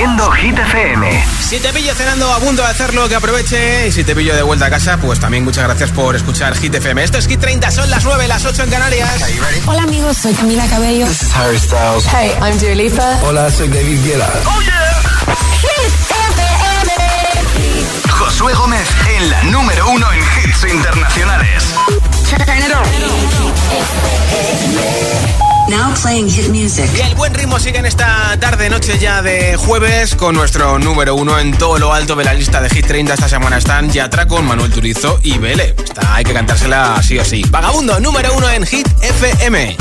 Haciendo Hit FM. Si te pillo cenando a punto de hacerlo, que aproveche. Y si te pillo de vuelta a casa, pues también muchas gracias por escuchar Hit FM. Esto es Hit 30, son las 9, las 8 en Canarias. Hola amigos, soy Camila Cabello. This is Harry Styles. Hey, I'm Dua Lipa. Hola, soy David Guetta. ¡Oh, yeah! Hit FM. Josué Gómez en la número uno en hits internacionales. Now playing hit music. Y el buen ritmo sigue en esta tarde, noche ya de jueves, con nuestro número uno en todo lo alto de la lista de Hit 30 esta semana están Yatra con Manuel Turizo y Vele. Está, hay que cantársela sí o sí. Vagabundo, número uno en Hit FM.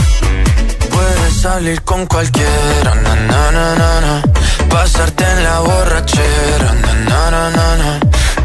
Puedes salir con cualquiera, na, na, na, na, pasarte en la borrachera,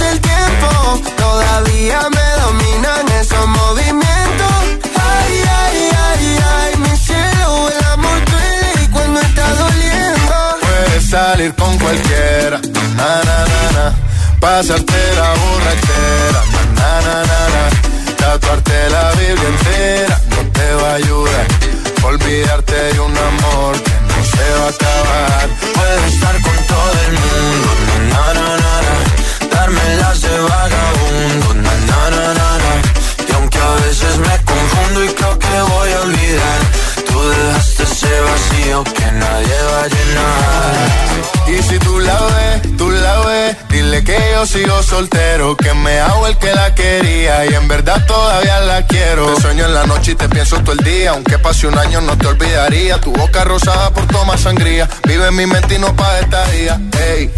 pase el tiempo, todavía me dominan esos movimientos. Ay, ay, ay, ay, mi cielo, el amor duele cuando está doliendo. Puedes salir con cualquiera, na, na, na, na. Pasarte la borrachera, na, na, na, na. Tatuarte la Biblia entera y te pienso todo el día, aunque pase un año no te olvidaría. Tu boca rosada por tomar sangría, vive en mi mente y no pa' esta día. Ey,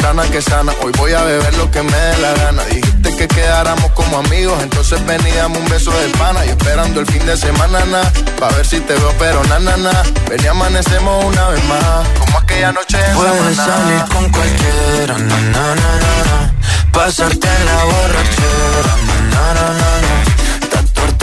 sana que sana, hoy voy a beber lo que me dé la gana. Dijiste que quedáramos como amigos, entonces veníamos un beso de pana y esperando el fin de semana, na, pa' ver si te veo, pero na, na, na. Ven y amanecemos una vez más, como aquella noche en Puedes salir con cualquiera, na, na, na, na, na. Pasarte en la borrachera, na, na, na, na.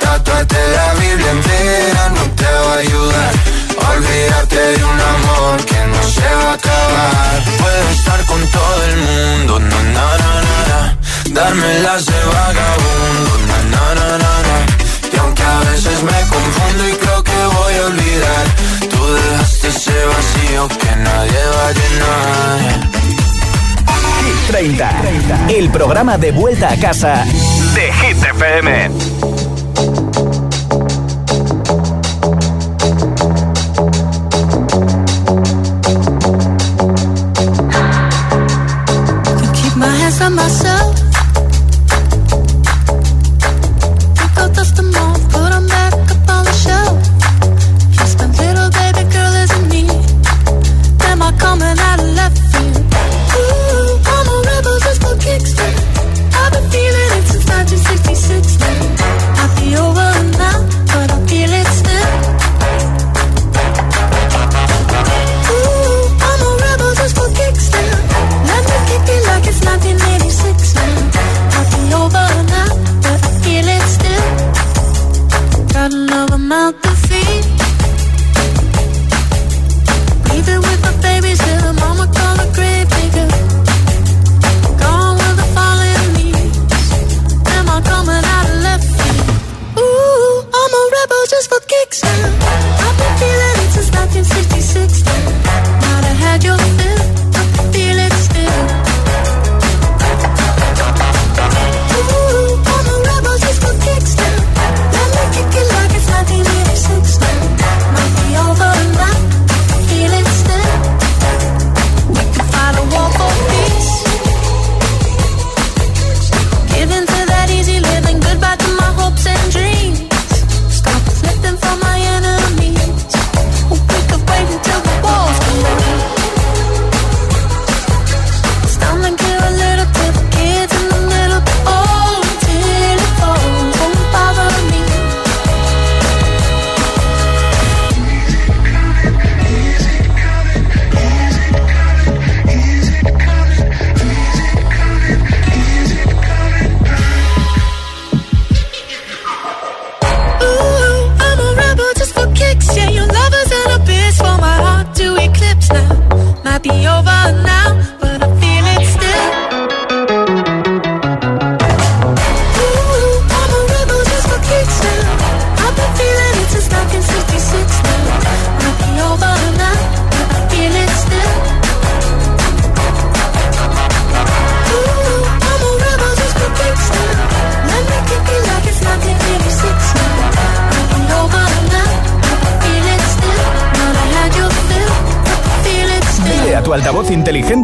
Tatuarte la Biblia entera no te va a ayudar. a Olvidarte de un amor que no se va a acabar. Puedes estar con todo el mundo, na, na, na, na, na. Darme las de vagabundo, na, na, na, na, na. Y aunque a veces me confundo y creo que voy a olvidar, tú dejaste ese vacío que nadie va a llenar. Hit 30, el programa de vuelta a casa de Hit FM.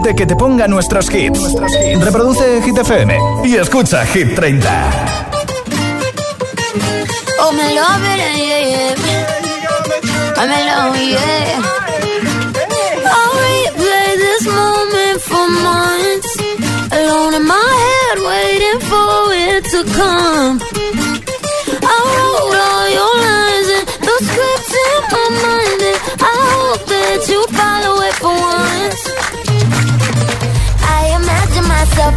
Inteligente que te ponga nuestros hits. Reproduce Hit FM y escucha Hit 30. Oh, me love it, yeah, yeah. I'm alone, yeah. I'll replay this moment for months. Alone in my head, waiting for it to come.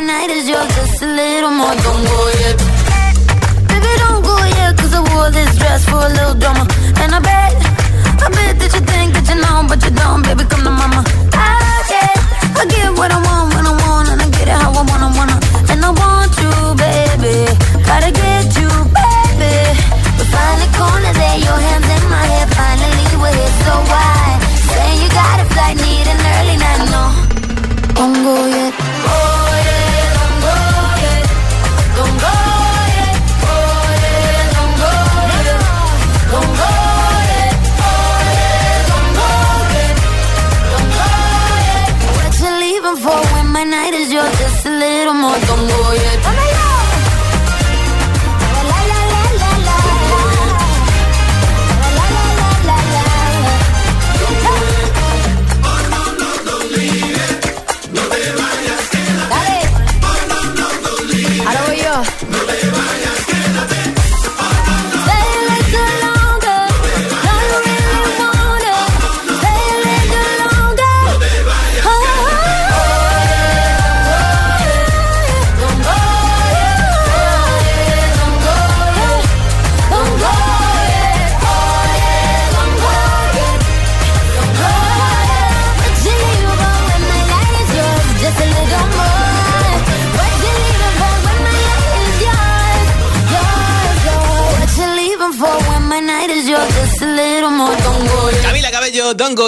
My night is yours? Just a little more. Don't go yet. Baby, don't go yet, cause I wore this dress for a little drama. And I bet, I bet that you think that you know, but you don't, baby, come to mama.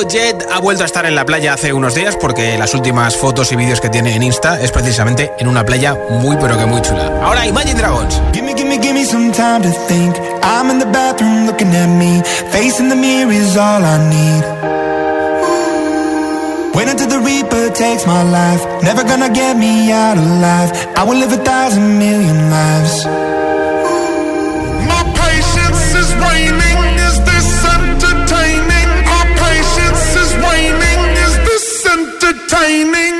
Cabello, Don't Go Jet, ha vuelto a estar en la playa hace unos días porque las últimas fotos y vídeos que tiene en Insta es precisamente en una playa muy pero que muy chula. Ahora Imagine Dragons. Gimme, gimme, gimme some time to think. I'm in the bathroom looking at me. Facing the mirror is all I need. Wait until the Reaper takes my life. Never gonna get me out alive. I will live a thousand million lives. My patience is waning. Entertaining?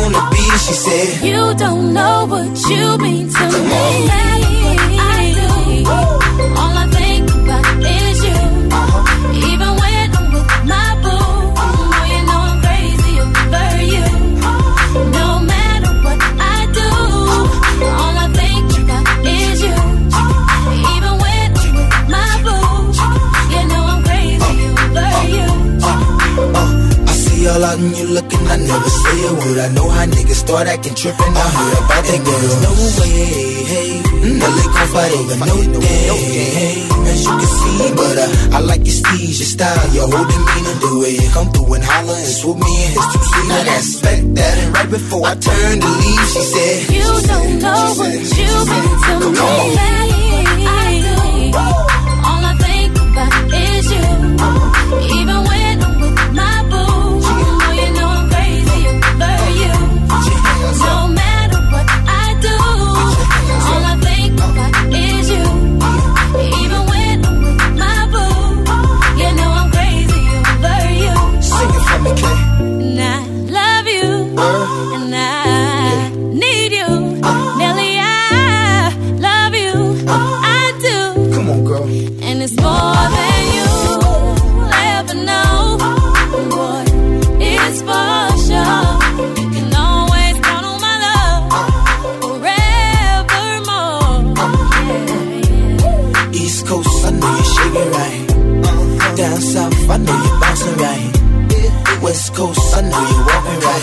gonna be? She said, You don't know what you mean to Come me. on. I do. All I think about is you. Uh-huh. Even when I'm with my boo, oh, you know I'm crazy over you. Uh-huh. No matter what I do, uh-huh. all I think about is you. Even when I'm with my boo, you know I'm crazy over you. I see all out and you looking, I never say a word. I know how niggas start acting tripping. I heard about that girl. There's No way, hey. Mm, Well, they gon' fight over no day, hey. As you can see, but uh, I like your steez, your style, your whole demeanor, the way you come through and holler and swoop me in his two seat. Now that's back that, and right before I turned to leave, she said, You don't know what you mean to Come me. on. I do. All I think about is you. Even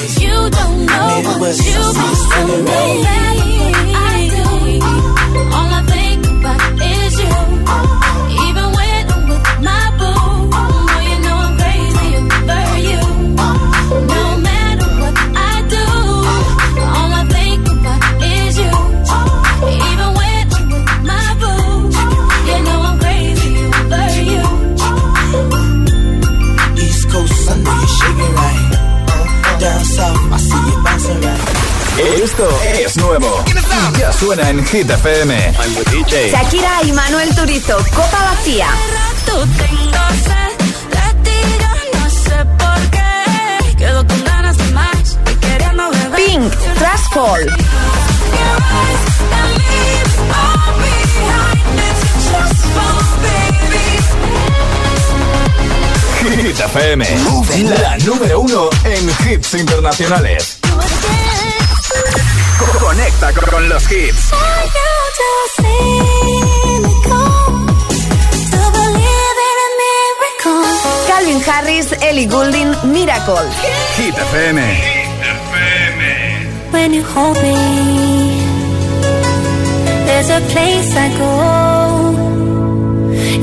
You don't know what you put on me. Suena en Hit FM. Shakira y Manuel Turizo, Copa Vacía. Tú tengo sed de ti, yo no sé por qué. Quedo con ganas de más y queriendo beber. Pink, Trash Fall. Hit FM. La número uno en hits internacionales. Conecta con los hits. Calvin Harris, Ellie Goulding, Miracle. Hit FM. When you hold me, there's a place I go.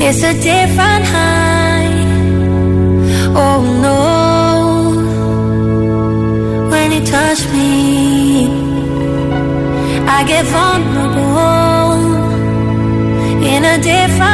It's a different high. Oh no, I get vulnerable in a different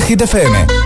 de Hit FM.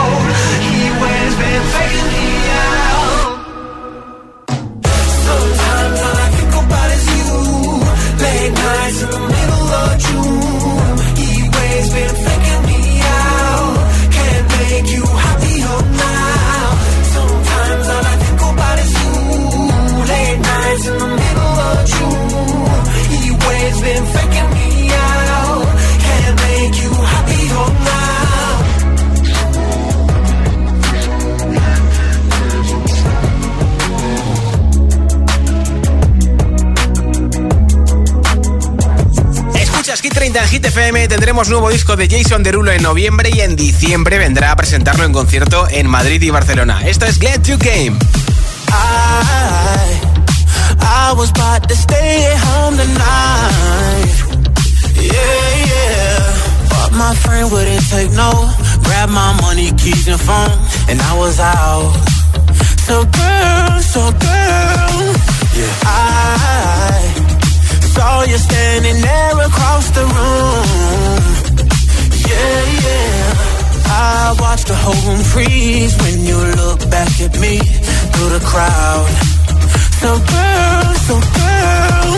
30 en Hit FM tendremos nuevo disco de Jason Derulo en noviembre y en diciembre vendrá a presentarlo en concierto en Madrid y Barcelona. Esto es Glad You Came. Yeah, yeah. But my friend wouldn't take no. Grab my money, keys and phone, and I was out. So girl, so girl. Yeah, I saw you standing there across the room. Yeah, yeah. I watched the whole room freeze when you look back at me through the crowd. So girl, so girl.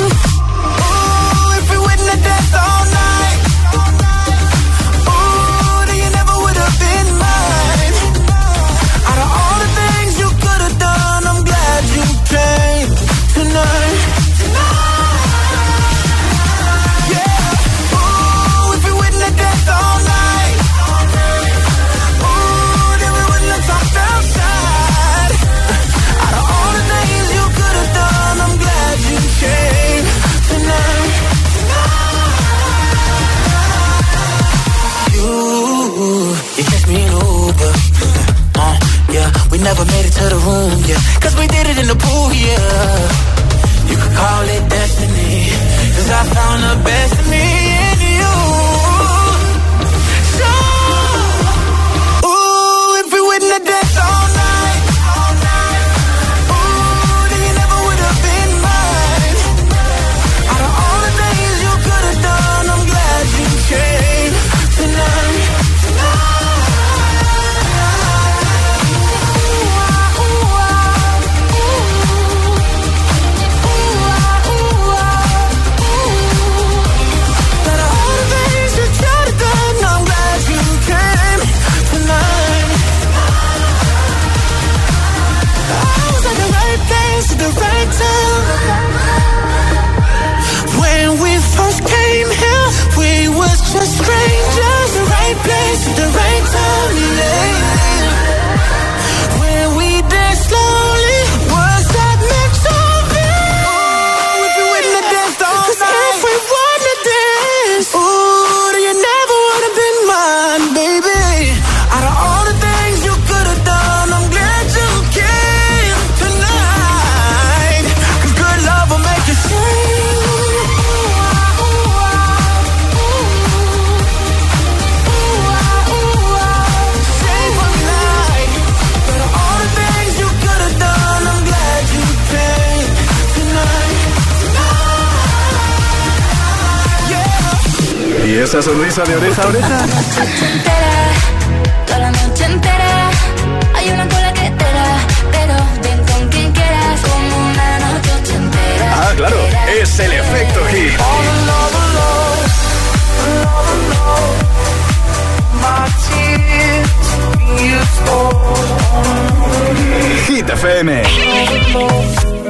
Ooh, if we win the death all night. Esa sonrisa de oreja a oreja? Toda la noche entera hay una cola que te da, pero ven con quien quieras como una noche entera. Ah, claro, es el efecto hit. Hit FM.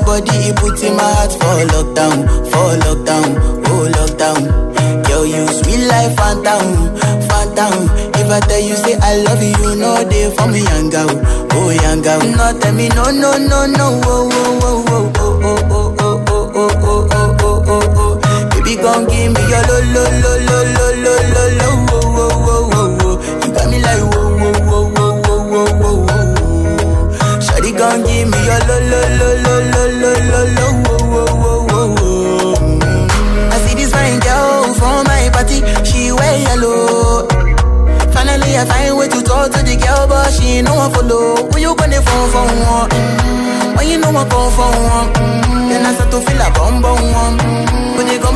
Body, it puts in my heart for lockdown, for lockdown, oh lockdown. Yo, you sweet life, phantom, phantom. If I tell you say I love you, know they for me, young girl, oh young girl. No, tell me no, no, no, no, oh, oh, oh, oh, oh, oh, oh, oh, oh, oh, oh, oh, oh, oh, oh. Baby, gon' give me your lo, lo, lo, lo, lo, lo, lo, lo, oh, oh, oh, give me your lo, lo, lo, lo, lo lo, lo, oh, oh, oh, oh. I see this fine girl from my party, she wear yellow. Finally, I find way to talk to the girl, but she no one follow. When you gonna phone for one? Mm-hmm. When you know I come for one? Mm-hmm. Then I start to feel a bum bum one. Mm-hmm. When you go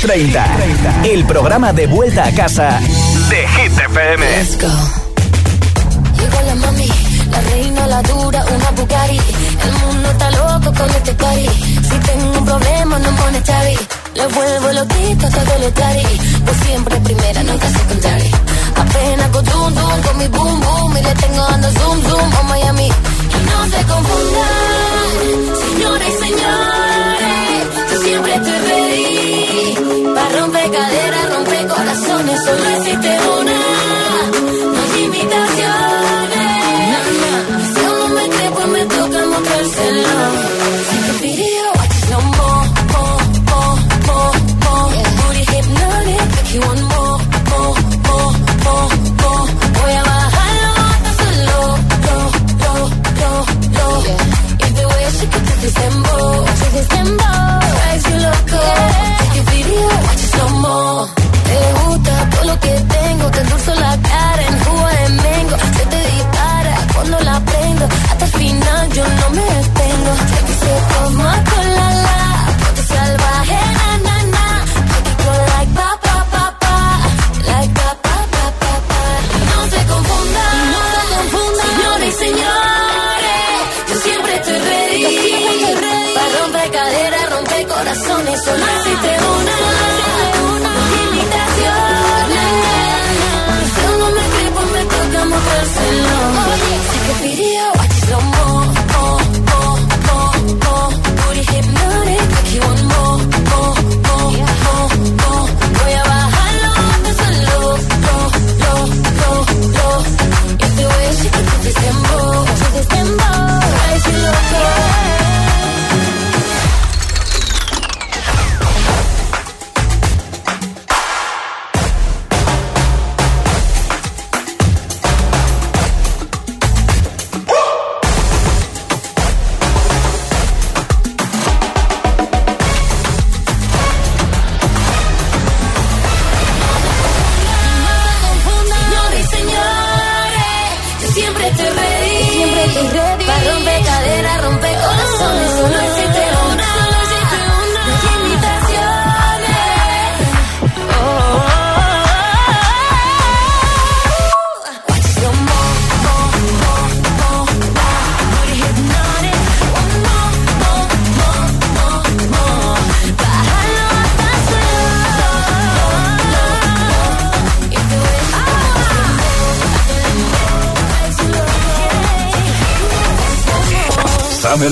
30, el programa de vuelta a casa de Hit FM. Let's go. Llegó la mami, la reina, la dura, una Bugatti. El mundo está loco con este party. Si tengo un problema, no pone chavi. Le vuelvo loquito todo lo tari. Pues siempre primera, nunca secondary. Apenas con zoom, zoom, con mi boom, boom. Y le tengo dando zoom, zoom a Miami. Y no se confundan, señores señores. Estoy ready. Para romper caderas, romper corazones. Solo existe una. No hay imitaciones. Si no me cree, pues me toca mostrárselo. te endulzo la cara en jugo de mango. Se te dispara cuando la prendo. Hasta el final yo no me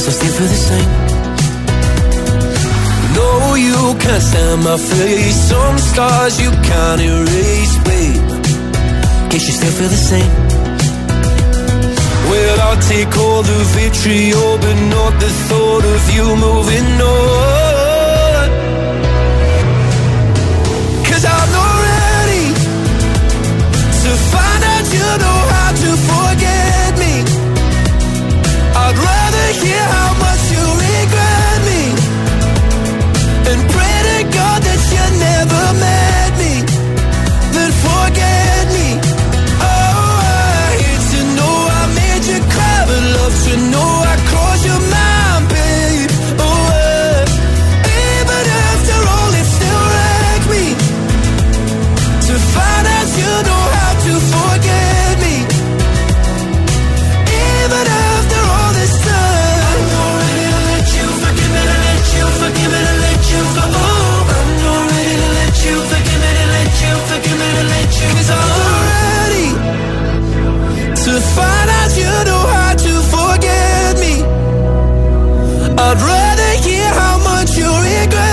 guess I still feel the same. No, you can't stand my face. Some scars you can't erase, babe. Guess you still feel the same. Well, I'll take all the vitriol, but not the thought of you moving on. i I'm not ready to find out you know how. make it how much I'd rather hear how much you regret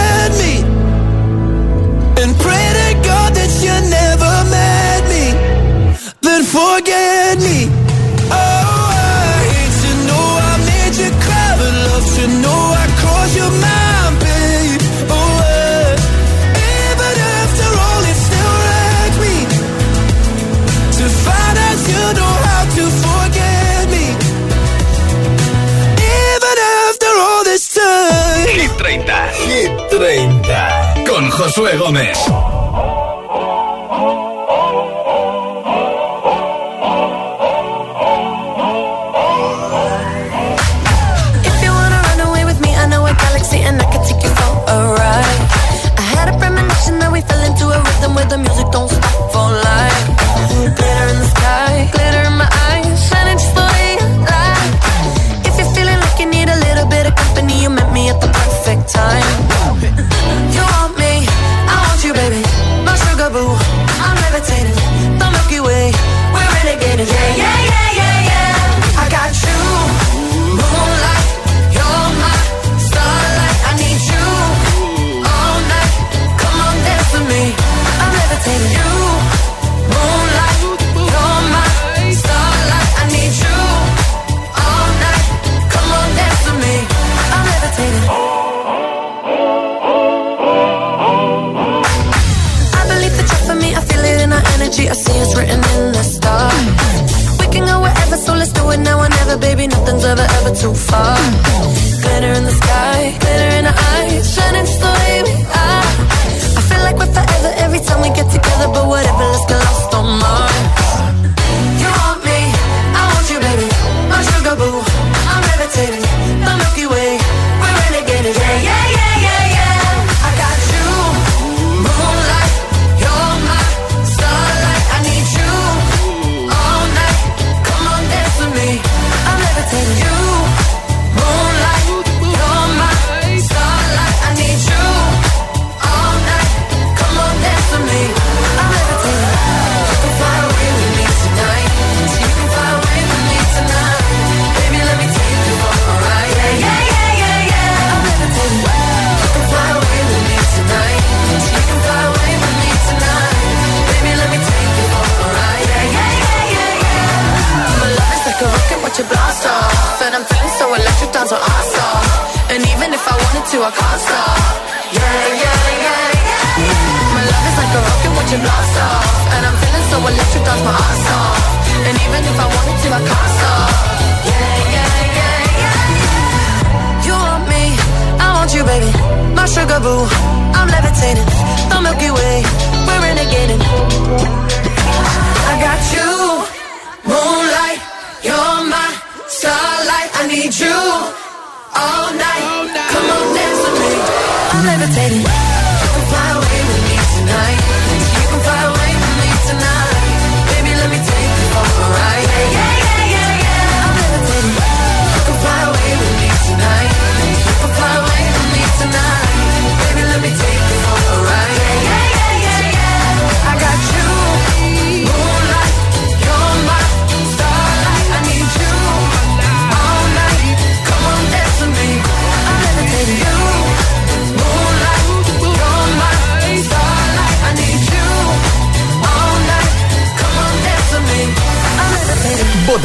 Josué Gómez.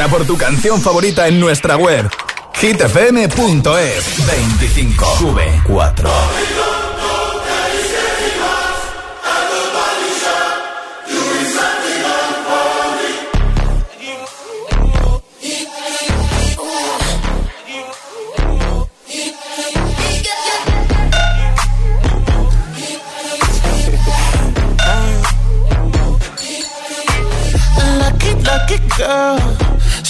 Vota por tu canción favorita en nuestra web hitfm.es 25 sube 4 Girl.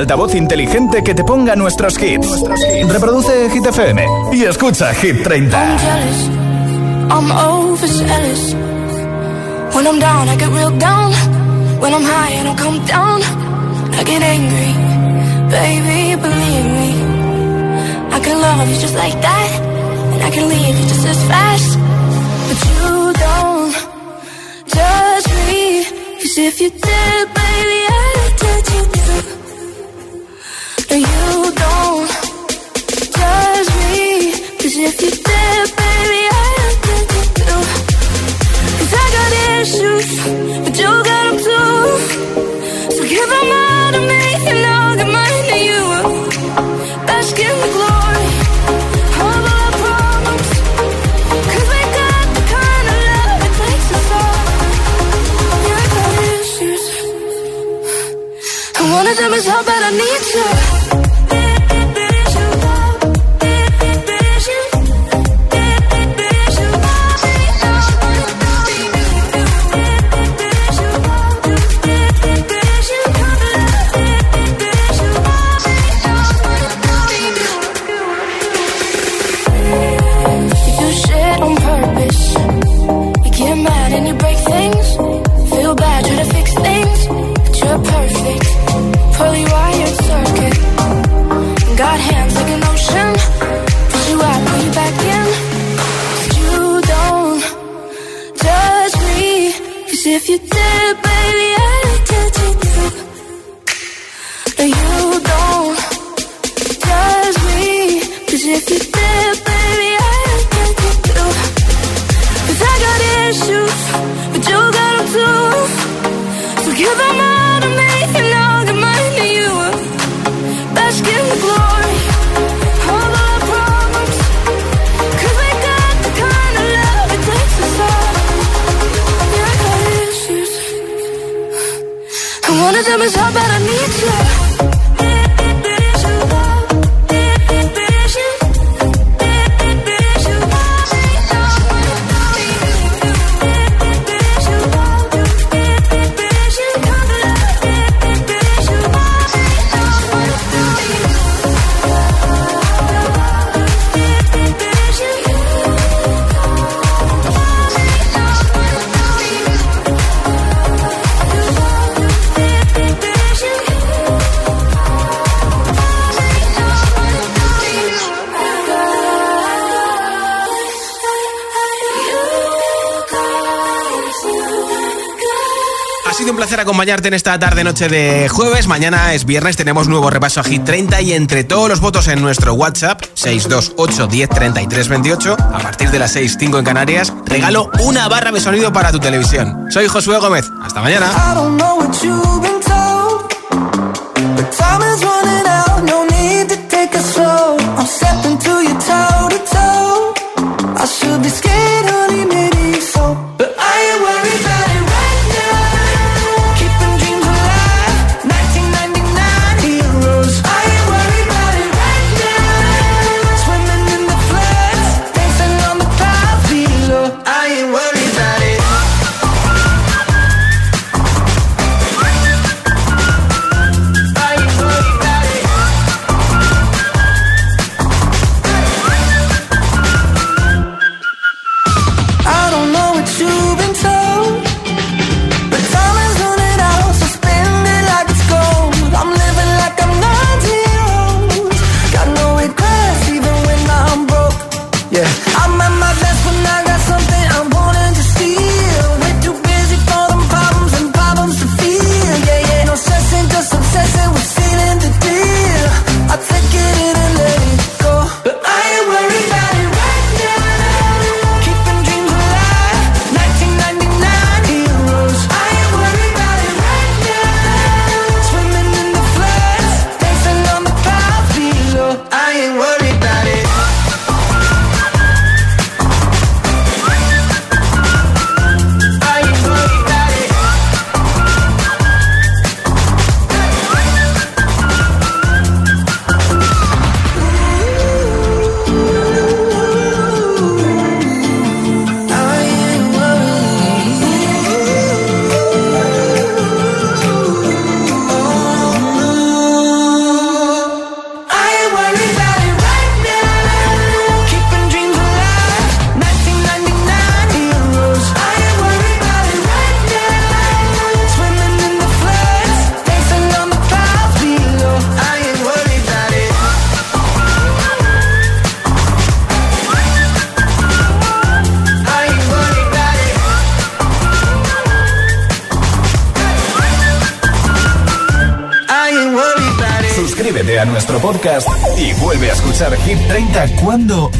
altavoz inteligente que te ponga nuestros hits. Reproduce Hit FM y escucha Hit 30. I'm jealous, I'm overzealous. When I'm down, I get real down. When I'm high, I don't come down. I get angry, baby, believe me. I can love you just like that. And I can leave you just as fast. But you don't judge me. Cause if you did, was all, but I need you. Placer acompañarte en esta tarde-noche de jueves. Mañana es viernes, tenemos nuevo repaso a Hit 30 y entre todos los votos en nuestro WhatsApp, 628 10 33 28, a partir de las 6.05 en Canarias, regalo una barra de sonido para tu televisión. Soy Josué Gómez. Hasta mañana.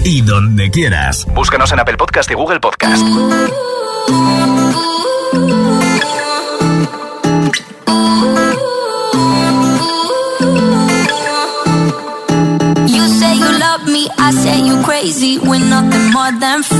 Y donde quieras. Búscanos en Apple Podcast y Google Podcast. You say you love me, I say you crazy. We're nothing more than friends.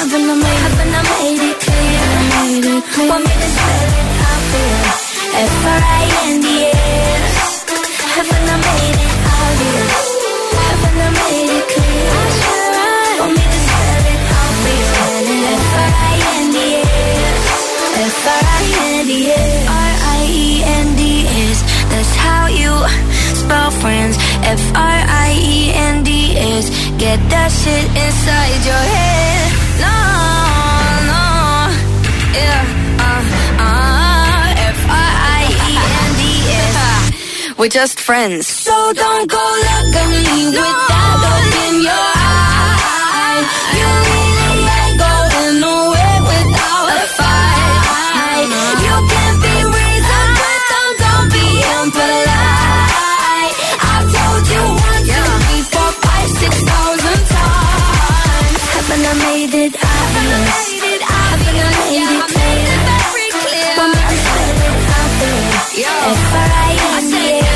Haven't I made, haven't I made it clear? Want me to spell it obvious? F-R-I-N-D-S. Haven't I made it? Haven't I made it clear? Want me to spell it obvious? F-R-I-N-D-S. F-R-I-N-D-S. R-I-E-N-D-S. That's how you spell friends. F-R-I-E-N-D-S. Get that shit inside your head. We're just friends. So don't go look at me with that look in your eye. You If I, I say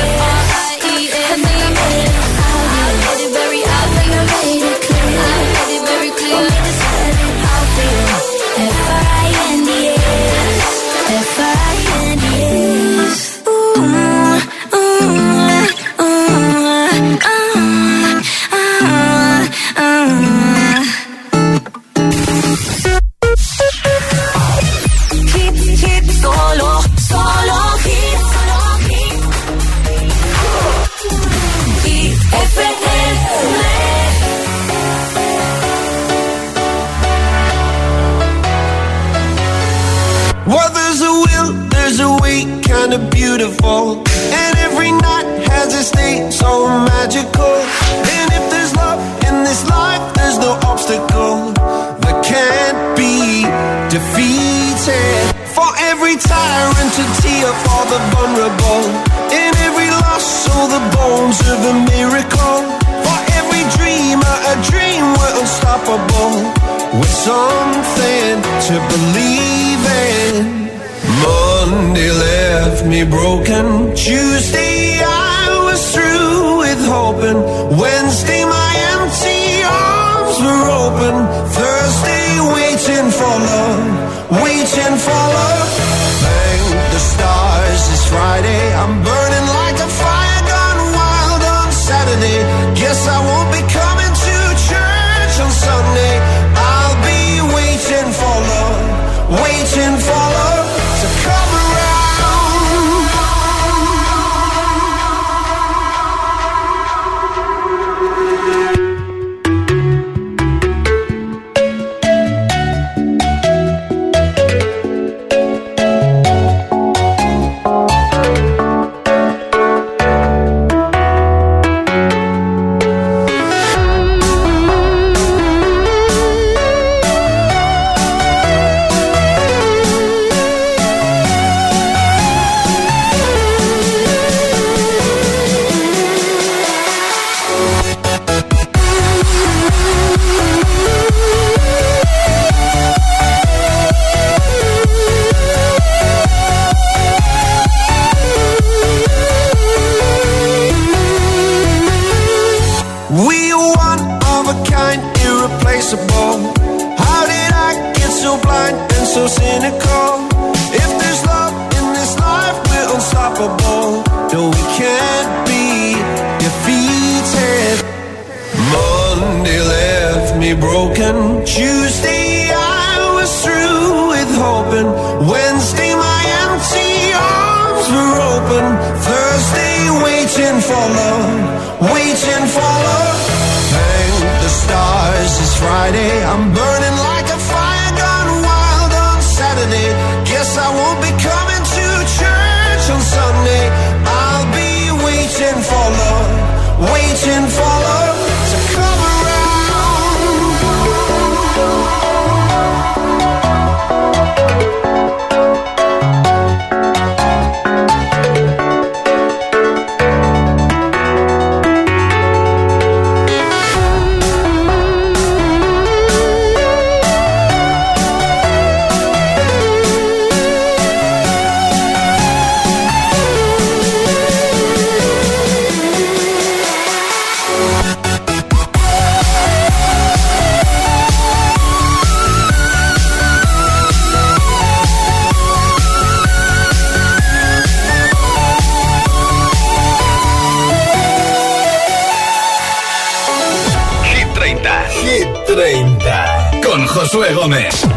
magical. And if there's love in this life, there's no obstacle that can't be defeated. For every tyrant to tear for the vulnerable. In every loss, so the bones of a miracle. For every dreamer, a dream we're unstoppable. With something to believe in. Monday left me broken. Tuesday hoping. Wednesday my empty arms were open. Thursday waiting for love, waiting for love. Thank the stars it's Friday. So cynical? If there's love in this life, we're unstoppable. No, we can't be defeated. Monday left me broken. Tuesday I was through with hoping. Wednesday my empty arms were open. Thursday waiting for love, waiting for love. Thank the stars it's Friday. I'm burning Gómez.